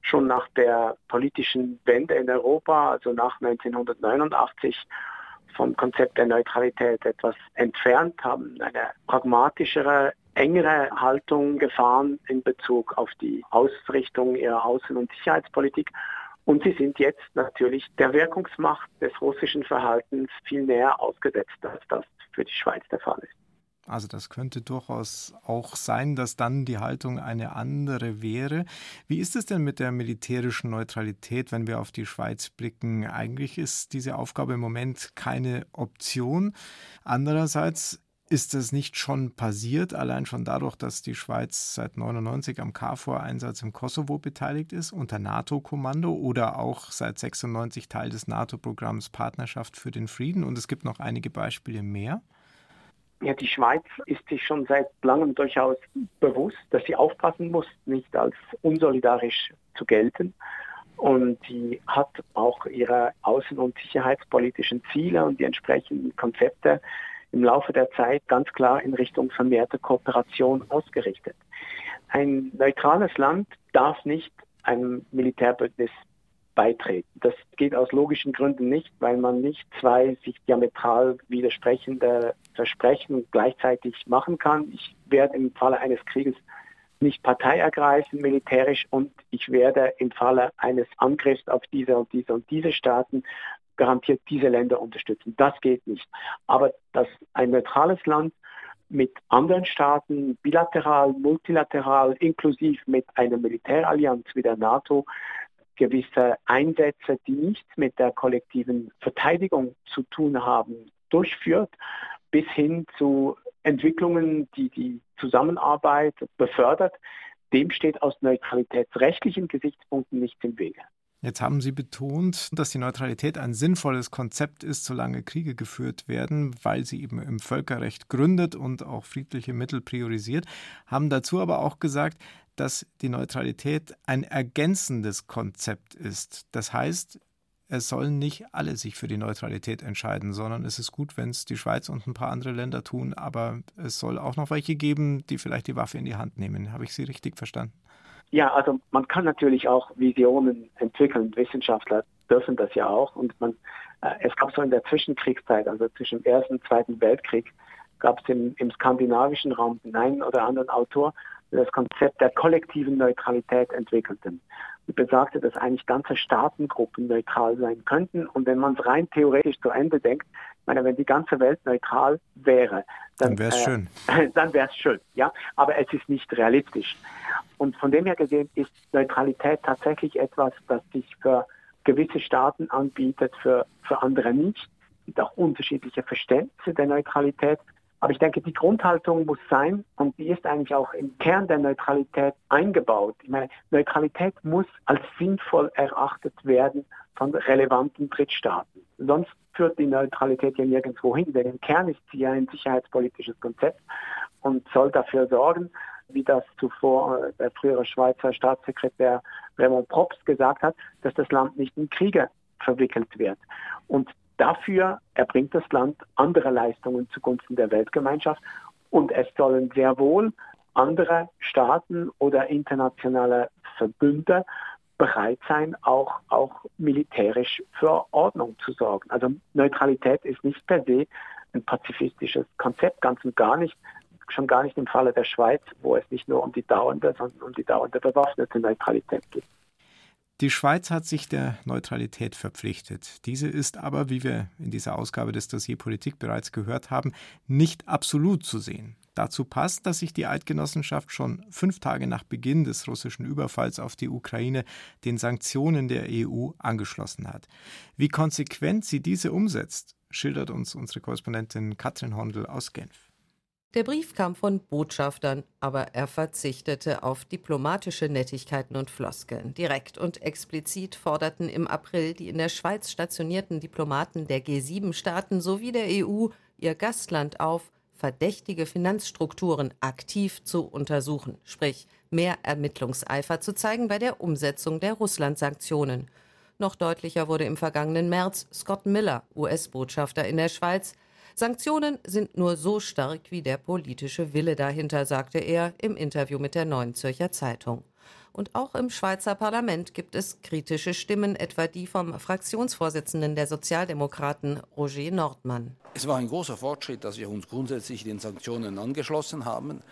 schon nach der politischen Wende in Europa, also nach 1989, vom Konzept der Neutralität etwas entfernt, haben eine pragmatischere, engere Haltung gefahren in Bezug auf die Ausrichtung ihrer Außen- und Sicherheitspolitik. Und sie sind jetzt natürlich der Wirkungsmacht des russischen Verhaltens viel näher ausgesetzt, als das für die Schweiz der Fall ist. Also das könnte durchaus auch sein, dass dann die Haltung eine andere wäre. Wie ist es denn mit der militärischen Neutralität, wenn wir auf die Schweiz blicken? Eigentlich ist diese Aufgabe im Moment keine Option. Andererseits ist das nicht schon passiert, allein schon dadurch, dass die Schweiz seit 99 am KFOR-Einsatz im Kosovo beteiligt ist, unter NATO-Kommando oder auch seit 96 Teil des NATO-Programms Partnerschaft für den Frieden. Und es gibt noch einige Beispiele mehr. Ja, die Schweiz ist sich schon seit langem durchaus bewusst, dass sie aufpassen muss, nicht als unsolidarisch zu gelten. Und sie hat auch ihre außen- und sicherheitspolitischen Ziele und die entsprechenden Konzepte im Laufe der Zeit ganz klar in Richtung vermehrter Kooperation ausgerichtet. Ein neutrales Land darf nicht einem Militärbündnis beitreten. Das geht aus logischen Gründen nicht, weil man nicht zwei sich diametral widersprechende Versprechen gleichzeitig machen kann. Ich werde im Falle eines Krieges nicht Partei ergreifen militärisch und ich werde im Falle eines Angriffs auf diese und diese und diese Staaten garantiert diese Länder unterstützen. Das geht nicht. Aber dass ein neutrales Land mit anderen Staaten bilateral, multilateral, inklusiv mit einer Militärallianz wie der NATO gewisse Einsätze, die nichts mit der kollektiven Verteidigung zu tun haben, durchführt, bis hin zu Entwicklungen, die die Zusammenarbeit befördert, dem steht aus neutralitätsrechtlichen Gesichtspunkten nichts im Wege. Jetzt haben Sie betont, dass die Neutralität ein sinnvolles Konzept ist, solange Kriege geführt werden, weil sie eben im Völkerrecht gründet und auch friedliche Mittel priorisiert, haben dazu aber auch gesagt, dass die Neutralität ein ergänzendes Konzept ist. Das heißt, es sollen nicht alle sich für die Neutralität entscheiden, sondern es ist gut, wenn es die Schweiz und ein paar andere Länder tun, aber es soll auch noch welche geben, die vielleicht die Waffe in die Hand nehmen. Habe ich Sie richtig verstanden? Ja, also man kann natürlich auch Visionen entwickeln. Wissenschaftler dürfen das ja auch. Und man, äh, es gab so in der Zwischenkriegszeit, also zwischen dem Ersten und Zweiten Weltkrieg, gab es im, im skandinavischen Raum den einen oder anderen Autor, der das Konzept der kollektiven Neutralität entwickelte. Und besagte, dass eigentlich ganze Staatengruppen neutral sein könnten. Und wenn man es rein theoretisch zu Ende denkt, ich meine, wenn die ganze Welt neutral wäre, dann, dann wäre es äh, schön. Dann wäre es schön, ja. Aber es ist nicht realistisch. Und von dem her gesehen ist Neutralität tatsächlich etwas, das sich für gewisse Staaten anbietet, für, für andere nicht. Es gibt auch unterschiedliche Verständnisse der Neutralität. Aber ich denke, die Grundhaltung muss sein und die ist eigentlich auch im Kern der Neutralität eingebaut. Ich meine, Neutralität muss als sinnvoll erachtet werden von relevanten Drittstaaten. Sonst führt die Neutralität ja nirgendwo hin, denn im Kern ist sie ja ein sicherheitspolitisches Konzept und soll dafür sorgen, wie das zuvor äh, der frühere Schweizer Staatssekretär Raymond Probst gesagt hat, dass das Land nicht in Kriege verwickelt wird. Und dafür erbringt das Land andere Leistungen zugunsten der Weltgemeinschaft und es sollen sehr wohl andere Staaten oder internationale Verbünde bereit sein, auch, auch militärisch für Ordnung zu sorgen. Also Neutralität ist nicht per se ein pazifistisches Konzept, ganz und gar nicht, schon gar nicht im Falle der Schweiz, wo es nicht nur um die dauernde, sondern um die dauernde bewaffnete Neutralität geht. Die Schweiz hat sich der Neutralität verpflichtet. Diese ist aber, wie wir in dieser Ausgabe des Dossier Politik bereits gehört haben, nicht absolut zu sehen. Dazu passt, dass sich die Eidgenossenschaft schon fünf Tage nach Beginn des russischen Überfalls auf die Ukraine den Sanktionen der EU angeschlossen hat. Wie konsequent sie diese umsetzt, schildert uns unsere Korrespondentin Katrin Hondel aus Genf. Der Brief kam von Botschaftern, aber er verzichtete auf diplomatische Nettigkeiten und Floskeln. Direkt und explizit forderten im April die in der Schweiz stationierten Diplomaten der G7-Staaten sowie der EU ihr Gastland auf, verdächtige Finanzstrukturen aktiv zu untersuchen, sprich mehr Ermittlungseifer zu zeigen bei der Umsetzung der Russland-Sanktionen. Noch deutlicher wurde im vergangenen März Scott Miller, US-Botschafter in der Schweiz. Sanktionen sind nur so stark wie der politische Wille dahinter, sagte er im Interview mit der Neuen Zürcher Zeitung. Und auch im Schweizer Parlament gibt es kritische Stimmen, etwa die vom Fraktionsvorsitzenden der Sozialdemokraten Roger Nordmann. Es war ein großer Fortschritt, dass wir uns grundsätzlich den Sanktionen angeschlossen haben.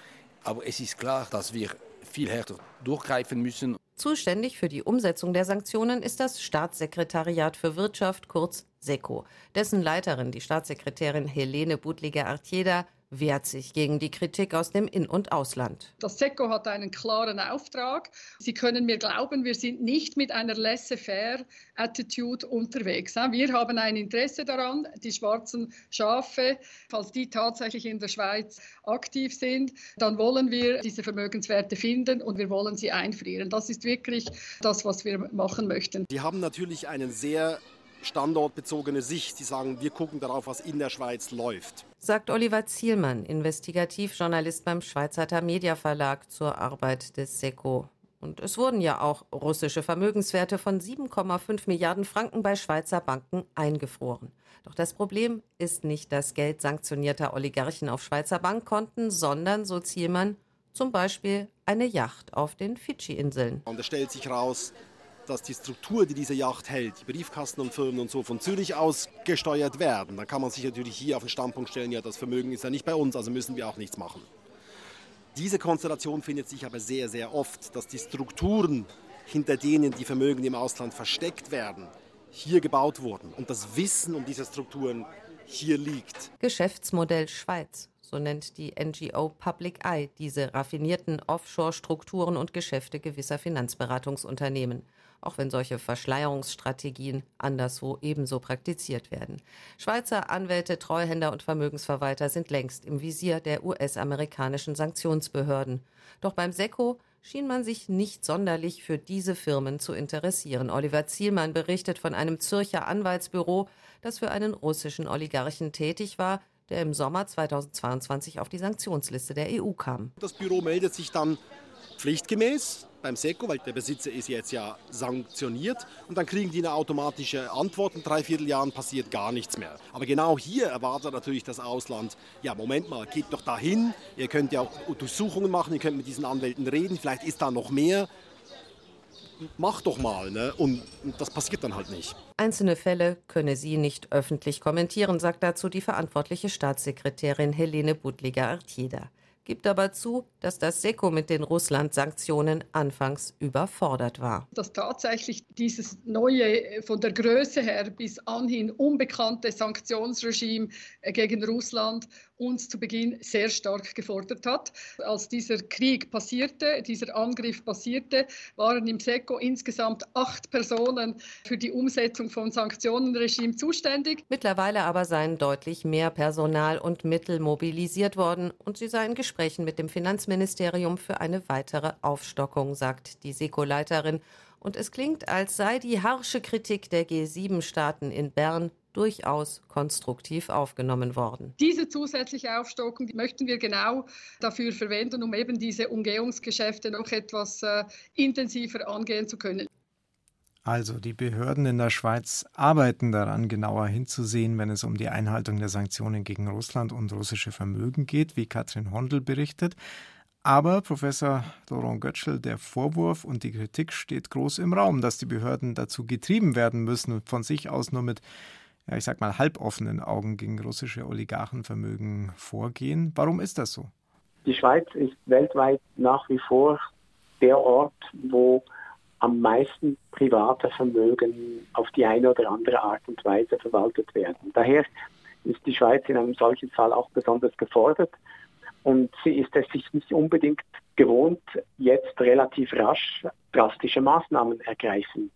Aber es ist klar, dass wir viel härter durchgreifen müssen. Zuständig für die Umsetzung der Sanktionen ist das Staatssekretariat für Wirtschaft, kurz SECO. Dessen Leiterin, die Staatssekretärin Helene Budliger-Artieda, wehrt sich gegen die Kritik aus dem In- und Ausland. Das SECO hat einen klaren Auftrag. Sie können mir glauben, wir sind nicht mit einer laissez-faire-Attitude unterwegs. Wir haben ein Interesse daran, die schwarzen Schafe, falls die tatsächlich in der Schweiz aktiv sind, dann wollen wir diese Vermögenswerte finden und wir wollen sie einfrieren. Das ist wirklich das, was wir machen möchten. Die haben natürlich einen sehr standortbezogene Sicht. Sie sagen, wir gucken darauf, was in der Schweiz läuft. Sagt Oliver Zielmann, Investigativjournalist beim Schweizer Media Verlag zur Arbeit des SECO. Und es wurden ja auch russische Vermögenswerte von 7,5 Milliarden Franken bei Schweizer Banken eingefroren. Doch das Problem ist nicht das Geld sanktionierter Oligarchen auf Schweizer Bankkonten, sondern, so Zielmann, zum Beispiel eine Yacht auf den Fidschi-Inseln. Und es stellt sich raus, dass die Struktur, die diese Yacht hält, die Briefkasten und Firmen und so von Zürich aus gesteuert werden, dann kann man sich natürlich hier auf den Standpunkt stellen, ja, das Vermögen ist ja nicht bei uns, also müssen wir auch nichts machen. Diese Konstellation findet sich aber sehr, sehr oft, dass die Strukturen, hinter denen die Vermögen im Ausland versteckt werden, hier gebaut wurden und das Wissen um diese Strukturen hier liegt. Geschäftsmodell Schweiz. So nennt die NGO Public Eye diese raffinierten Offshore-Strukturen und Geschäfte gewisser Finanzberatungsunternehmen auch wenn solche Verschleierungsstrategien anderswo ebenso praktiziert werden. Schweizer Anwälte, Treuhänder und Vermögensverwalter sind längst im Visier der US-amerikanischen Sanktionsbehörden. Doch beim SECO schien man sich nicht sonderlich für diese Firmen zu interessieren. Oliver Zielmann berichtet von einem Zürcher Anwaltsbüro, das für einen russischen Oligarchen tätig war, der im Sommer 2022 auf die Sanktionsliste der EU kam. Das Büro meldet sich dann pflichtgemäß beim SECO, weil der Besitzer ist jetzt ja sanktioniert und dann kriegen die eine automatische Antwort. In drei Vierteljahren passiert gar nichts mehr. Aber genau hier erwartet natürlich das Ausland, ja Moment mal, geht doch dahin, ihr könnt ja auch Untersuchungen machen, ihr könnt mit diesen Anwälten reden, vielleicht ist da noch mehr. Mach doch mal, ne? Und das passiert dann halt nicht. Einzelne Fälle könne sie nicht öffentlich kommentieren, sagt dazu die verantwortliche Staatssekretärin Helene Budliger-Artieda gibt aber zu, dass das SECO mit den Russland-Sanktionen anfangs überfordert war. Dass tatsächlich dieses neue, von der Größe her bis anhin unbekannte Sanktionsregime äh, gegen Russland uns zu Beginn sehr stark gefordert hat. Als dieser Krieg passierte, dieser Angriff passierte, waren im SECO insgesamt acht Personen für die Umsetzung von Sanktionenregime zuständig. Mittlerweile aber seien deutlich mehr Personal und Mittel mobilisiert worden und sie seien Gesprächen mit dem Finanzministerium für eine weitere Aufstockung, sagt die SECO-Leiterin. Und es klingt, als sei die harsche Kritik der G7-Staaten in Bern durchaus konstruktiv aufgenommen worden. Diese zusätzliche Aufstockung die möchten wir genau dafür verwenden, um eben diese Umgehungsgeschäfte noch etwas äh, intensiver angehen zu können. Also die Behörden in der Schweiz arbeiten daran, genauer hinzusehen, wenn es um die Einhaltung der Sanktionen gegen Russland und russische Vermögen geht, wie Katrin Hondel berichtet. Aber Professor Laurent Götschel, der Vorwurf und die Kritik steht groß im Raum, dass die Behörden dazu getrieben werden müssen, von sich aus nur mit ja, ich sag mal, halboffenen Augen gegen russische Oligarchenvermögen vorgehen. Warum ist das so? Die Schweiz ist weltweit nach wie vor der Ort, wo am meisten private Vermögen auf die eine oder andere Art und Weise verwaltet werden. Daher ist die Schweiz in einem solchen Fall auch besonders gefordert. Und sie ist es sich nicht unbedingt gewohnt, jetzt relativ rasch drastische Maßnahmen ergreifen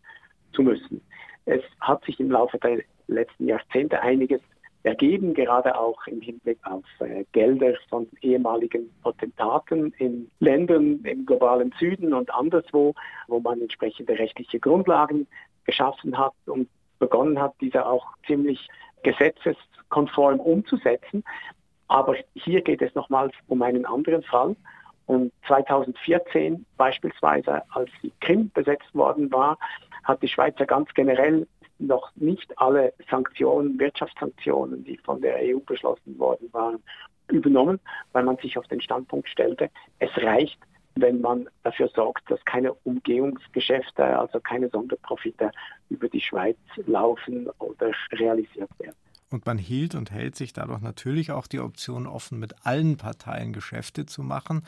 zu müssen. Es hat sich im Laufe der letzten Jahrzehnte einiges ergeben, gerade auch im Hinblick auf äh, Gelder von ehemaligen Potentaten in Ländern im globalen Süden und anderswo, wo man entsprechende rechtliche Grundlagen geschaffen hat und begonnen hat, diese auch ziemlich gesetzeskonform umzusetzen. Aber hier geht es nochmals um einen anderen Fall. Und 2014 beispielsweise, als die Krim besetzt worden war, hat die Schweiz ja ganz generell noch nicht alle Sanktionen, Wirtschaftssanktionen, die von der EU beschlossen worden waren, übernommen, weil man sich auf den Standpunkt stellte, es reicht, wenn man dafür sorgt, dass keine Umgehungsgeschäfte, also keine Sonderprofite über die Schweiz laufen oder realisiert werden. Und man hielt und hält sich dadurch natürlich auch die Option offen, mit allen Parteien Geschäfte zu machen.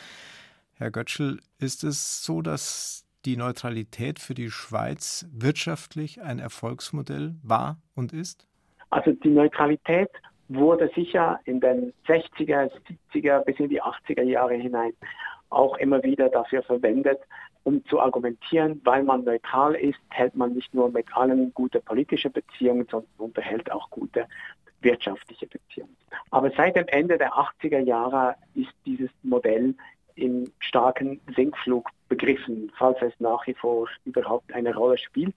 Herr Götschel, ist es so, dass die Neutralität für die Schweiz wirtschaftlich ein Erfolgsmodell war und ist? Also die Neutralität wurde sicher in den 60er, 70er bis in die 80er Jahre hinein auch immer wieder dafür verwendet, um zu argumentieren, weil man neutral ist, hält man nicht nur mit allen gute politische Beziehungen, sondern unterhält auch gute wirtschaftliche Beziehungen. Aber seit dem Ende der 80er Jahre ist dieses Modell im starken Sinkflug begriffen, falls es nach wie vor überhaupt eine Rolle spielt.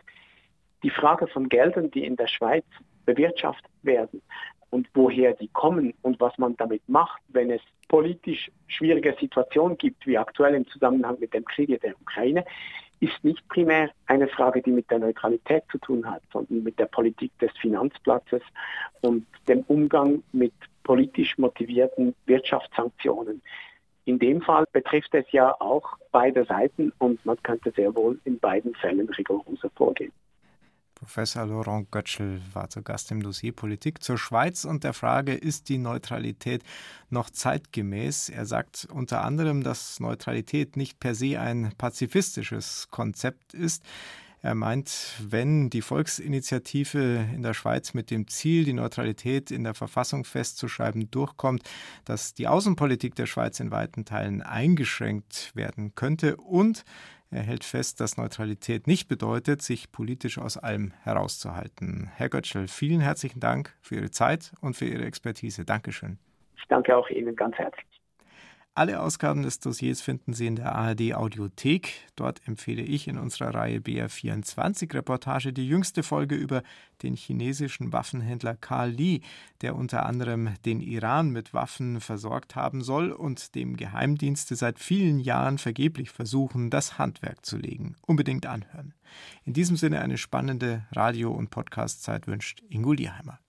Die Frage von Geldern, die in der Schweiz bewirtschaftet werden und woher die kommen und was man damit macht, wenn es politisch schwierige Situationen gibt, wie aktuell im Zusammenhang mit dem Krieg in der Ukraine, ist nicht primär eine Frage, die mit der Neutralität zu tun hat, sondern mit der Politik des Finanzplatzes und dem Umgang mit politisch motivierten Wirtschaftssanktionen. In dem Fall betrifft es ja auch beide Seiten und man könnte sehr wohl in beiden Fällen rigoroser vorgehen. Professor Laurent Götschel war zu Gast im Dossier Politik zur Schweiz und der Frage, ist die Neutralität noch zeitgemäß? Er sagt unter anderem, dass Neutralität nicht per se ein pazifistisches Konzept ist. Er meint, wenn die Volksinitiative in der Schweiz mit dem Ziel, die Neutralität in der Verfassung festzuschreiben, durchkommt, dass die Außenpolitik der Schweiz in weiten Teilen eingeschränkt werden könnte und er hält fest, dass Neutralität nicht bedeutet, sich politisch aus allem herauszuhalten. Herr Götschel, vielen herzlichen Dank für Ihre Zeit und für Ihre Expertise. Dankeschön. Ich danke auch Ihnen ganz herzlich. Alle Ausgaben des Dossiers finden Sie in der ARD Audiothek. Dort empfehle ich in unserer Reihe BR24 Reportage die jüngste Folge über den chinesischen Waffenhändler Carl Lee, der unter anderem den Iran mit Waffen versorgt haben soll und dem Geheimdienste seit vielen Jahren vergeblich versuchen, das Handwerk zu legen. Unbedingt anhören. In diesem Sinne eine spannende Radio- und Podcastzeit wünscht Ingo Lieheimer.